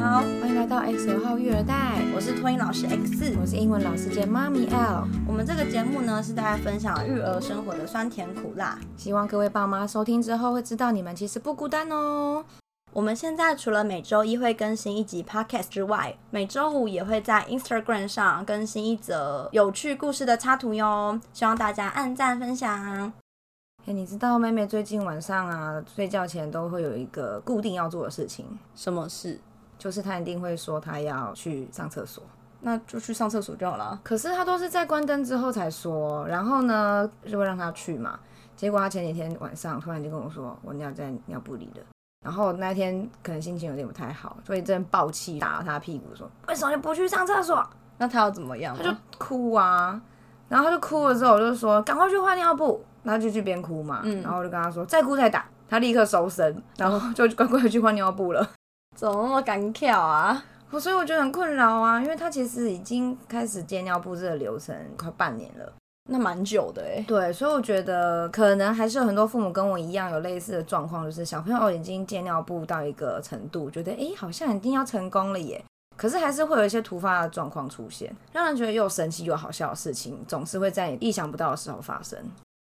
好，欢迎来到 X 二号育儿袋，我是托婴老师 X，我是英文老师兼妈咪 L。我们这个节目呢是大家分享育儿生活的酸甜苦辣，希望各位爸妈收听之后会知道你们其实不孤单哦。我们现在除了每周一会更新一集 Podcast 之外，每周五也会在 Instagram 上更新一则有趣故事的插图哟，希望大家按赞分享。哎，你知道妹妹最近晚上啊睡觉前都会有一个固定要做的事情，什么事？就是他一定会说他要去上厕所，那就去上厕所就好了。可是他都是在关灯之后才说，然后呢就会让他去嘛。结果他前几天晚上突然就跟我说我尿在尿布里了，然后那天可能心情有点不太好，所以真暴气打了他屁股说为什么你不去上厕所？那他要怎么样？他就哭啊，然后他就哭了之后我就说赶快去换尿布。他就去边哭嘛，然后我就跟他说再哭再打，他立刻收身，然后就乖乖去换尿布了。怎么那么敢跳啊？所以我觉得很困扰啊，因为他其实已经开始接尿布这个流程快半年了，那蛮久的哎。对，所以我觉得可能还是有很多父母跟我一样有类似的状况，就是小朋友已经接尿布到一个程度，觉得哎好像一定要成功了耶，可是还是会有一些突发的状况出现，让人觉得又神奇又好笑的事情，总是会在你意想不到的时候发生。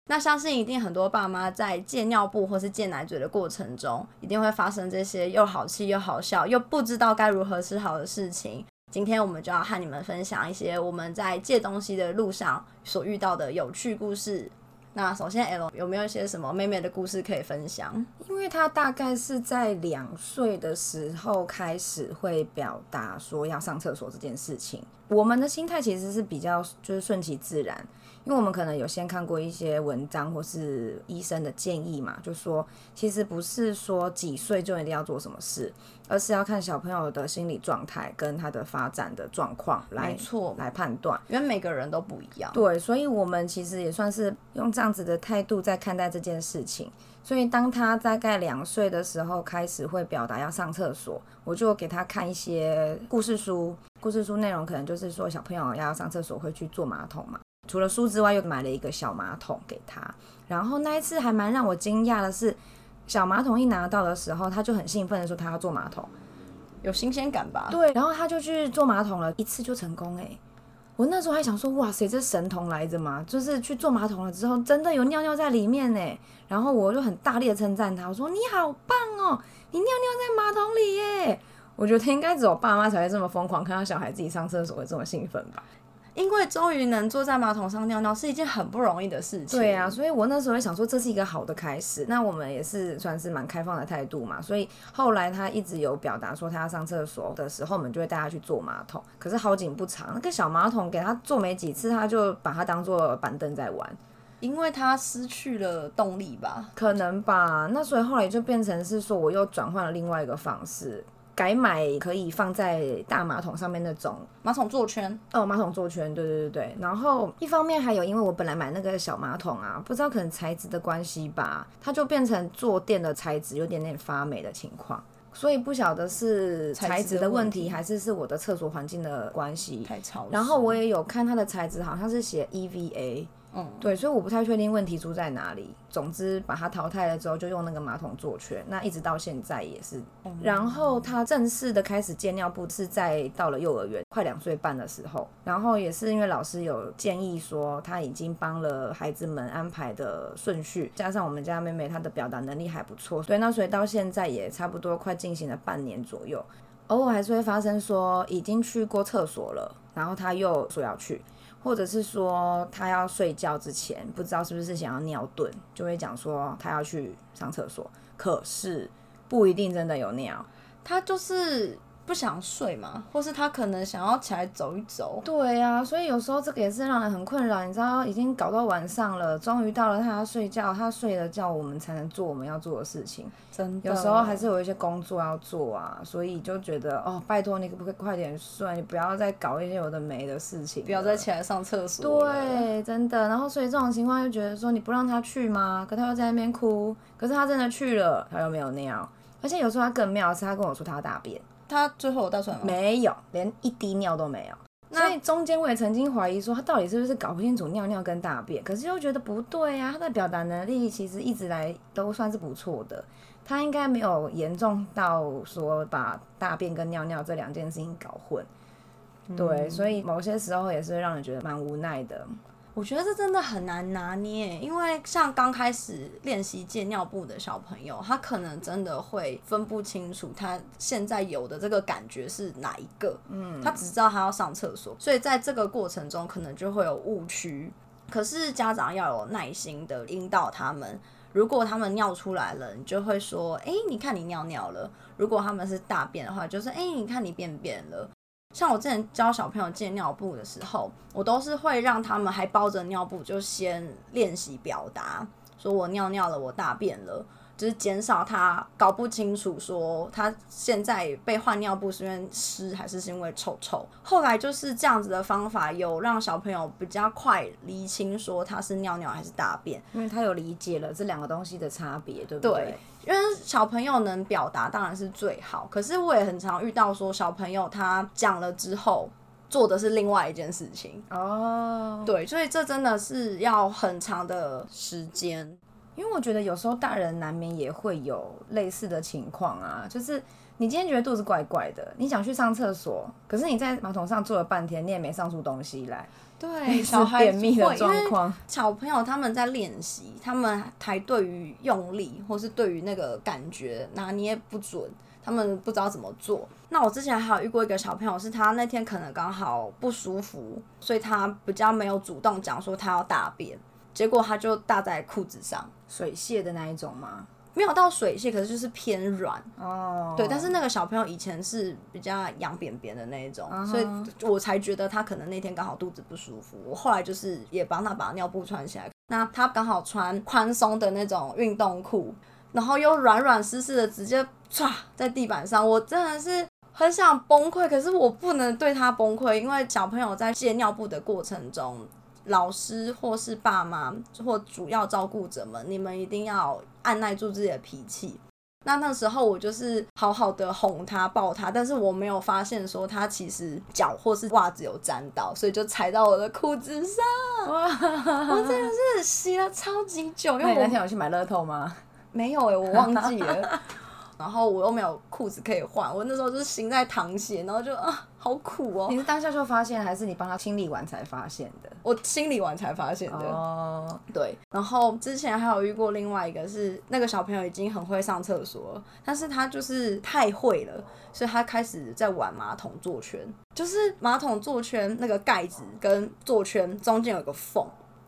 那相信一定很多爸妈在戒尿布或是戒奶嘴的过程中，一定会发生这些又好气又好笑又不知道该如何是好的事情。今天我们就要和你们分享一些我们在戒东西的路上所遇到的有趣故事。那首先，L 有没有一些什么妹妹的故事可以分享？因为她大概是在两岁的时候开始会表达说要上厕所这件事情。我们的心态其实是比较就是顺其自然。因为我们可能有先看过一些文章或是医生的建议嘛，就说其实不是说几岁就一定要做什么事，而是要看小朋友的心理状态跟他的发展的状况来错来判断，因为每个人都不一样。对，所以我们其实也算是用这样子的态度在看待这件事情。所以当他大概两岁的时候开始会表达要上厕所，我就给他看一些故事书，故事书内容可能就是说小朋友要上厕所会去坐马桶嘛。除了书之外，又买了一个小马桶给他。然后那一次还蛮让我惊讶的是，小马桶一拿到的时候，他就很兴奋的说他要坐马桶，有新鲜感吧？对。然后他就去坐马桶了，一次就成功哎！我那时候还想说，哇塞，这神童来着嘛？就是去坐马桶了之后，真的有尿尿在里面呢。然后我就很大力的称赞他，我说你好棒哦，你尿尿在马桶里耶！我觉得应该只有爸妈才会这么疯狂，看到小孩自己上厕所会这么兴奋吧。因为终于能坐在马桶上尿尿是一件很不容易的事情。对啊，所以我那时候也想说这是一个好的开始。那我们也是算是蛮开放的态度嘛，所以后来他一直有表达说他要上厕所的时候，我们就会带他去坐马桶。可是好景不长，那个小马桶给他坐没几次，他就把它当做板凳在玩，因为他失去了动力吧？可能吧。那所以后来就变成是说，我又转换了另外一个方式。改买可以放在大马桶上面那种马桶座圈哦，马桶座圈，对对对对。然后一方面还有，因为我本来买那个小马桶啊，不知道可能材质的关系吧，它就变成坐垫的材质有点点发霉的情况，所以不晓得是材质的问题，还是是我的厕所环境的关系太潮。然后我也有看它的材质，好像是写 EVA。嗯，对，所以我不太确定问题出在哪里。总之，把它淘汰了之后，就用那个马桶坐圈，那一直到现在也是。然后他正式的开始接尿布是在到了幼儿园快两岁半的时候，然后也是因为老师有建议说他已经帮了孩子们安排的顺序，加上我们家妹妹她的表达能力还不错，对，那所以到现在也差不多快进行了半年左右，偶尔还是会发生说已经去过厕所了，然后他又说要去。或者是说他要睡觉之前，不知道是不是想要尿遁，就会讲说他要去上厕所，可是不一定真的有尿，他就是。不想睡嘛，或是他可能想要起来走一走。对啊，所以有时候这个也是让人很困扰。你知道，已经搞到晚上了，终于到了他要睡觉，他睡了觉，我们才能做我们要做的事情。真的，有时候还是有一些工作要做啊，所以就觉得哦，拜托你可不可以快点睡，你不要再搞一些有的没的事情，不要再起来上厕所。对，真的。然后所以这种情况就觉得说，你不让他去吗？可他又在那边哭，可是他真的去了，他又没有尿，而且有时候他更妙是，他跟我说他要大便。他最后有带出来吗？没有，连一滴尿都没有。所以中间我也曾经怀疑说，他到底是不是搞不清楚尿尿跟大便，可是又觉得不对啊，他的表达能力其实一直来都算是不错的，他应该没有严重到说把大便跟尿尿这两件事情搞混。对，所以某些时候也是让人觉得蛮无奈的。我觉得这真的很难拿捏，因为像刚开始练习借尿布的小朋友，他可能真的会分不清楚他现在有的这个感觉是哪一个。嗯，他只知道他要上厕所，所以在这个过程中可能就会有误区。可是家长要有耐心的引导他们，如果他们尿出来了，你就会说：“哎，你看你尿尿了。”如果他们是大便的话，就是：“哎，你看你便便了。”像我之前教小朋友借尿布的时候，我都是会让他们还包着尿布，就先练习表达，说我尿尿了，我大便了。就是减少他搞不清楚，说他现在被换尿布是因为湿还是是因为臭臭。后来就是这样子的方法，有让小朋友比较快厘清说他是尿尿还是大便，因为他有理解了这两个东西的差别，对不对？对，因为小朋友能表达当然是最好，可是我也很常遇到说小朋友他讲了之后做的是另外一件事情哦，对，所以这真的是要很长的时间。因为我觉得有时候大人难免也会有类似的情况啊，就是你今天觉得肚子怪怪的，你想去上厕所，可是你在马桶上坐了半天，你也没上出东西来，对，小孩便秘的状况。小朋友他们在练习，他们还对于用力或是对于那个感觉拿捏不准，他们不知道怎么做。那我之前还有遇过一个小朋友，是他那天可能刚好不舒服，所以他比较没有主动讲说他要大便。结果他就搭在裤子上，水泄的那一种吗？没有到水泄，可是就是偏软哦。对，但是那个小朋友以前是比较痒扁扁的那一种，所以我才觉得他可能那天刚好肚子不舒服。我后来就是也帮他把尿布穿起来，那他刚好穿宽松的那种运动裤，然后又软软湿湿的，直接唰在地板上，我真的是很想崩溃，可是我不能对他崩溃，因为小朋友在借尿布的过程中。老师或是爸妈或主要照顾者们，你们一定要按耐住自己的脾气。那那时候我就是好好的哄他抱他，但是我没有发现说他其实脚或是袜子有沾到，所以就踩到我的裤子上。哇！我真的是洗了超级久。因为那天有去买乐透吗？没有哎，我忘记了。然后我又没有裤子可以换，我那时候就是心在淌血，然后就啊，好苦哦。你是当下就发现，还是你帮他清理完才发现的？我清理完才发现的。哦，对。然后之前还有遇过另外一个是，那个小朋友已经很会上厕所，但是他就是太会了，所以他开始在玩马桶坐圈，就是马桶坐圈那个盖子跟坐圈中间有个缝，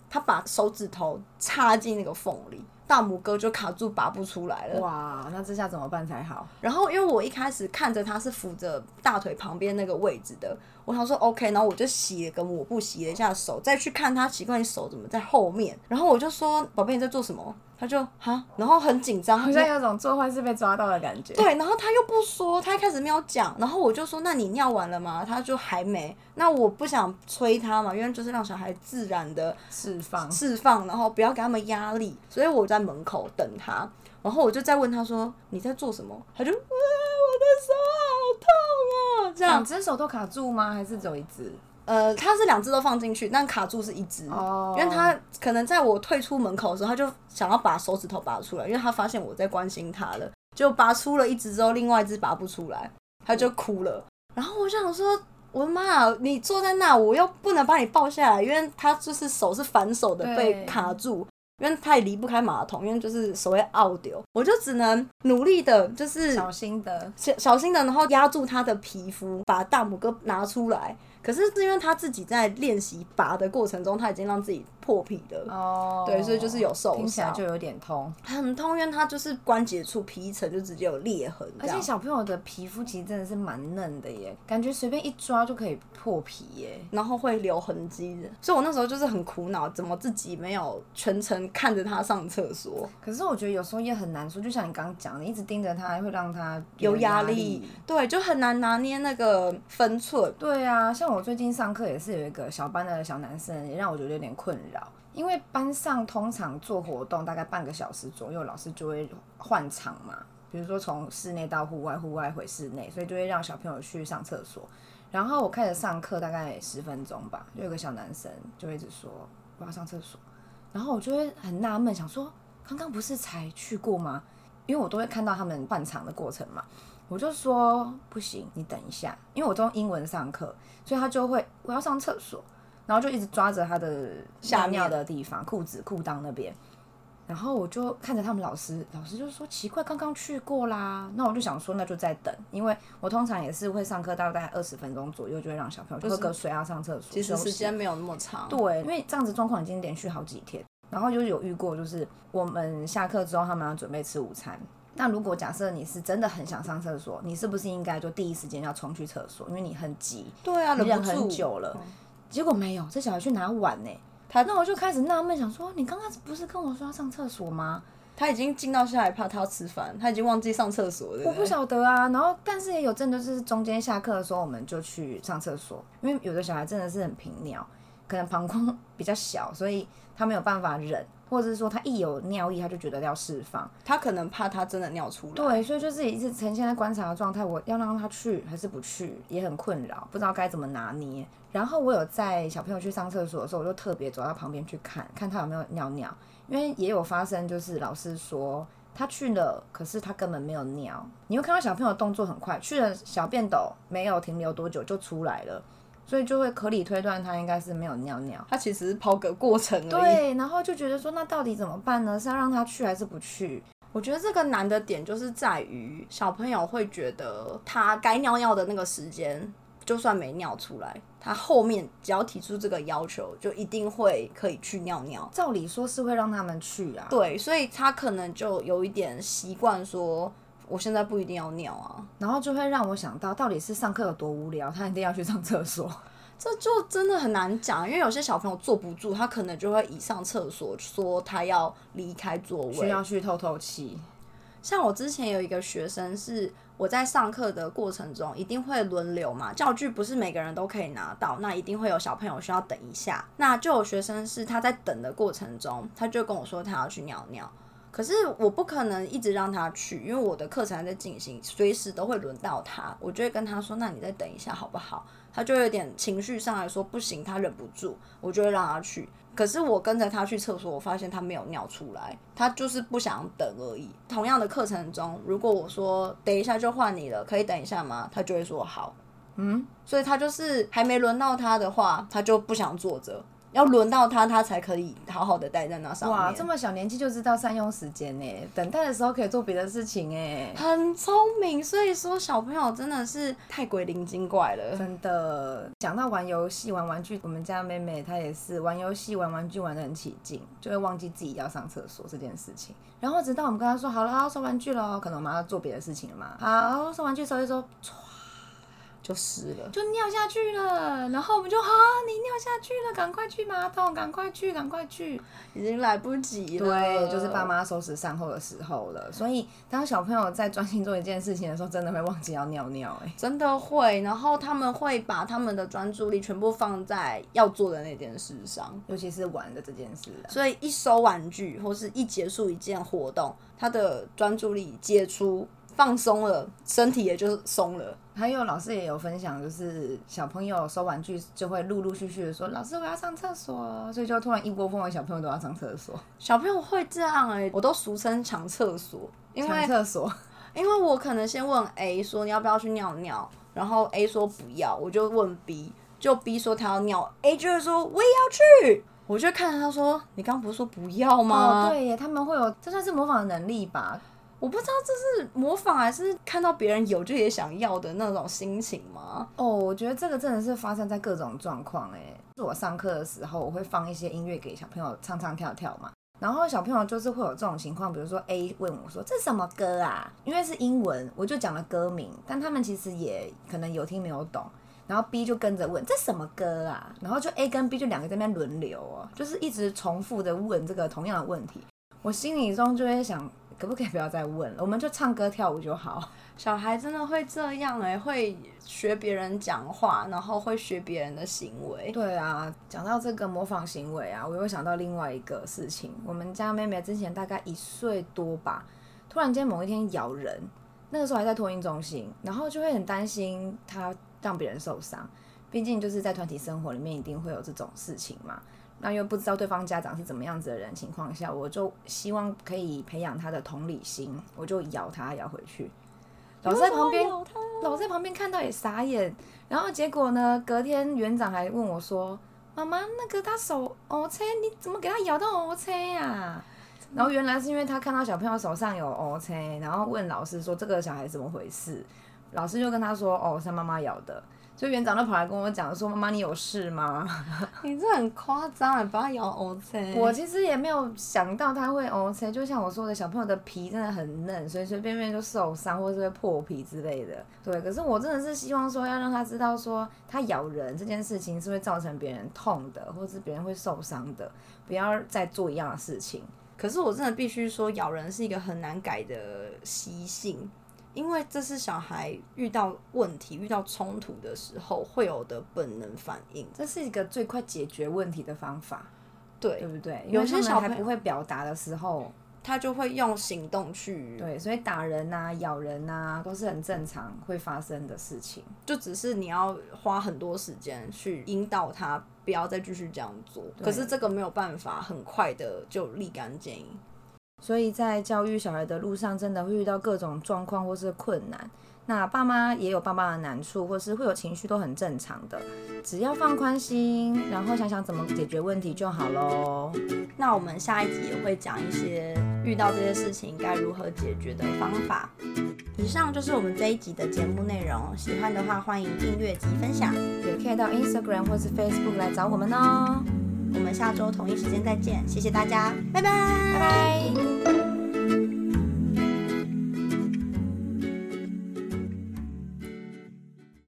他把手指头插进那个缝里。大拇哥就卡住，拔不出来了。哇，那这下怎么办才好？然后因为我一开始看着他是扶着大腿旁边那个位置的，我想说 OK，然后我就洗了个抹布，洗了一下手，再去看他，奇怪，你手怎么在后面？然后我就说，宝贝，你在做什么？他就哈，然后很紧张，好像有种做坏事被抓到的感觉。对，然后他又不说，他一开始没有讲，然后我就说，那你尿完了吗？他就还没。那我不想催他嘛，因为就是让小孩自然的释放释放，然后不要给他们压力，所以我在门口等他。然后我就再问他说你在做什么？他就啊，我的手好痛啊！这样，两只手都卡住吗？还是只有一只？呃，他是两只都放进去，但卡住是一只，因为他可能在我退出门口的时候，他就想要把手指头拔出来，因为他发现我在关心他了，就拔出了一只之后，另外一只拔不出来，他就哭了。然后我想说，我的妈，你坐在那，我又不能把你抱下来，因为他就是手是反手的被卡住，因为他也离不开马桶，因为就是所谓奥丢，我就只能努力的，就是小心的小小心的，然后压住他的皮肤，把大拇哥拿出来。可是是因为他自己在练习拔的过程中，他已经让自己破皮的。哦，对，所以就是有受伤，就有点痛，很痛，因为它就是关节处皮层就直接有裂痕。而且小朋友的皮肤其实真的是蛮嫩的耶，感觉随便一抓就可以破皮耶，然后会留痕迹的。所以我那时候就是很苦恼，怎么自己没有全程看着他上厕所？可是我觉得有时候也很难说，就像你刚刚讲，的一直盯着他，会让他有压力。对，就很难拿捏那个分寸。对啊，像。我最近上课也是有一个小班的小男生，也让我觉得有点困扰。因为班上通常做活动大概半个小时左右，老师就会换场嘛，比如说从室内到户外，户外回室内，所以就会让小朋友去上厕所。然后我开始上课大概十分钟吧，就有个小男生就一直说我要上厕所，然后我就会很纳闷，想说刚刚不是才去过吗？因为我都会看到他们换场的过程嘛，我就说不行，你等一下，因为我都用英文上课，所以他就会我要上厕所，然后就一直抓着他的下尿的地方，裤子裤裆那边。然后我就看着他们老师，老师就说奇怪，刚刚去过啦。那我就想说，那就再等，因为我通常也是会上课到大概二十分钟左右，就会让小朋友喝个水啊，上厕所。其实时间没有那么长。对，因为这样子状况已经连续好几天。然后就有遇过，就是我们下课之后，他们要准备吃午餐。那如果假设你是真的很想上厕所，你是不是应该就第一时间要冲去厕所？因为你很急。对啊，忍很久了。结果没有，这小孩去拿碗呢。他那我就开始纳闷，想说你刚刚不是跟我说要上厕所吗？他已经进到下一趴，他要吃饭，他已经忘记上厕所了。我不晓得啊。然后，但是也有真的是中间下课的时候，我们就去上厕所，因为有的小孩真的是很频尿，可能膀胱 比较小，所以他没有办法忍，或者是说他一有尿意，他就觉得要释放，他可能怕他真的尿出来。对，所以就自己一直呈现在观察的状态，我要让他去还是不去，也很困扰，不知道该怎么拿捏。然后我有在小朋友去上厕所的时候，我就特别走到旁边去看看他有没有尿尿，因为也有发生，就是老师说他去了，可是他根本没有尿。你会看到小朋友动作很快，去了小便斗没有停留多久就出来了，所以就会可理推断他应该是没有尿尿。他其实是跑个过程而已。对，然后就觉得说，那到底怎么办呢？是要让他去还是不去？我觉得这个难的点就是在于小朋友会觉得他该尿尿的那个时间。就算没尿出来，他后面只要提出这个要求，就一定会可以去尿尿。照理说是会让他们去啊。对，所以他可能就有一点习惯说，我现在不一定要尿啊，然后就会让我想到，到底是上课有多无聊，他一定要去上厕所。这就真的很难讲，因为有些小朋友坐不住，他可能就会以上厕所说他要离开座位，需要去透透气。像我之前有一个学生是。我在上课的过程中一定会轮流嘛，教具不是每个人都可以拿到，那一定会有小朋友需要等一下。那就有学生是他在等的过程中，他就跟我说他要去尿尿，可是我不可能一直让他去，因为我的课程还在进行，随时都会轮到他，我就会跟他说，那你再等一下好不好？他就有点情绪上来说不行，他忍不住，我就会让他去。可是我跟着他去厕所，我发现他没有尿出来，他就是不想等而已。同样的课程中，如果我说等一下就换你了，可以等一下吗？他就会说好。嗯，所以他就是还没轮到他的话，他就不想坐着。要轮到他，他才可以好好的待在那上面。哇，这么小年纪就知道善用时间呢，等待的时候可以做别的事情哎，很聪明。所以说小朋友真的是太鬼灵精怪了，真的。讲到玩游戏、玩玩具，我们家妹妹她也是玩游戏、玩玩具玩的很起劲，就会忘记自己要上厕所这件事情。然后直到我们跟她说好了，要收玩具了，可能我们要做别的事情了嘛。好，收玩具收一收。就湿了，就尿下去了，然后我们就啊，你尿下去了，赶快去马桶，赶快去，赶快去，已经来不及了。对，就是爸妈收拾善后的时候了。所以，当小朋友在专心做一件事情的时候，真的会忘记要尿尿，哎，真的会。然后他们会把他们的专注力全部放在要做的那件事上，尤其是玩的这件事。所以，一收玩具或是一结束一件活动，他的专注力解除。放松了，身体也就松了。还有老师也有分享，就是小朋友收玩具就会陆陆续续的说：“老师，我要上厕所。”所以就突然一窝蜂的小朋友都要上厕所。小朋友会这样哎，我都俗称抢厕所，抢厕所。因为我可能先问 A 说你要不要去尿尿，然后 A 说不要，我就问 B，就 B 说他要尿，A 就会说我也要去。我就看着他说：“你刚不是说不要吗？”对耶，他们会有这算是模仿的能力吧。我不知道这是模仿还是看到别人有就也想要的那种心情吗？哦，我觉得这个真的是发生在各种状况哎。是我上课的时候，我会放一些音乐给小朋友唱唱跳跳嘛。然后小朋友就是会有这种情况，比如说 A 问我说：“这什么歌啊？”因为是英文，我就讲了歌名，但他们其实也可能有听没有懂。然后 B 就跟着问：“这什么歌啊？”然后就 A 跟 B 就两个在那边轮流哦，就是一直重复的问这个同样的问题。我心里中就会想。可不可以不要再问了？我们就唱歌跳舞就好。小孩真的会这样哎，会学别人讲话，然后会学别人的行为。对啊，讲到这个模仿行为啊，我又想到另外一个事情。我们家妹妹之前大概一岁多吧，突然间某一天咬人，那个时候还在托婴中心，然后就会很担心她让别人受伤。毕竟就是在团体生活里面，一定会有这种事情嘛。那又不知道对方家长是怎么样子的人情况下，我就希望可以培养他的同理心，我就咬他咬回去。老师在旁边，老师在旁边看到也傻眼。然后结果呢，隔天园长还问我说：“妈妈，那个他手 O 车你怎么给他咬到 O 车呀？”然后原来是因为他看到小朋友手上有 O 车然后问老师说：“这个小孩怎么回事？”老师就跟他说：“哦，是妈妈咬的。”就园长都跑来跟我讲说：“妈妈，你有事吗？” 你这很夸张，你把他咬 O C。我其实也没有想到他会 O C，就像我说的，小朋友的皮真的很嫩，随随便便就受伤或是会破皮之类的。对，可是我真的是希望说要让他知道说，他咬人这件事情是会造成别人痛的，或是别人会受伤的，不要再做一样的事情。可是我真的必须说，咬人是一个很难改的习性。因为这是小孩遇到问题、遇到冲突的时候会有的本能反应，这是一个最快解决问题的方法，对对不对？有些小孩不会表达的时候，他就会用行动去对，所以打人呐、咬人呐都是很正常会发生的事情，就只是你要花很多时间去引导他不要再继续这样做，可是这个没有办法很快的就立竿见影。所以在教育小孩的路上，真的会遇到各种状况或是困难。那爸妈也有爸妈的难处，或是会有情绪，都很正常的。只要放宽心，然后想想怎么解决问题就好喽。那我们下一集也会讲一些遇到这些事情该如何解决的方法。以上就是我们这一集的节目内容。喜欢的话，欢迎订阅及分享，也可以到 Instagram 或是 Facebook 来找我们哦。我们下周同一时间再见，谢谢大家，拜拜，拜拜。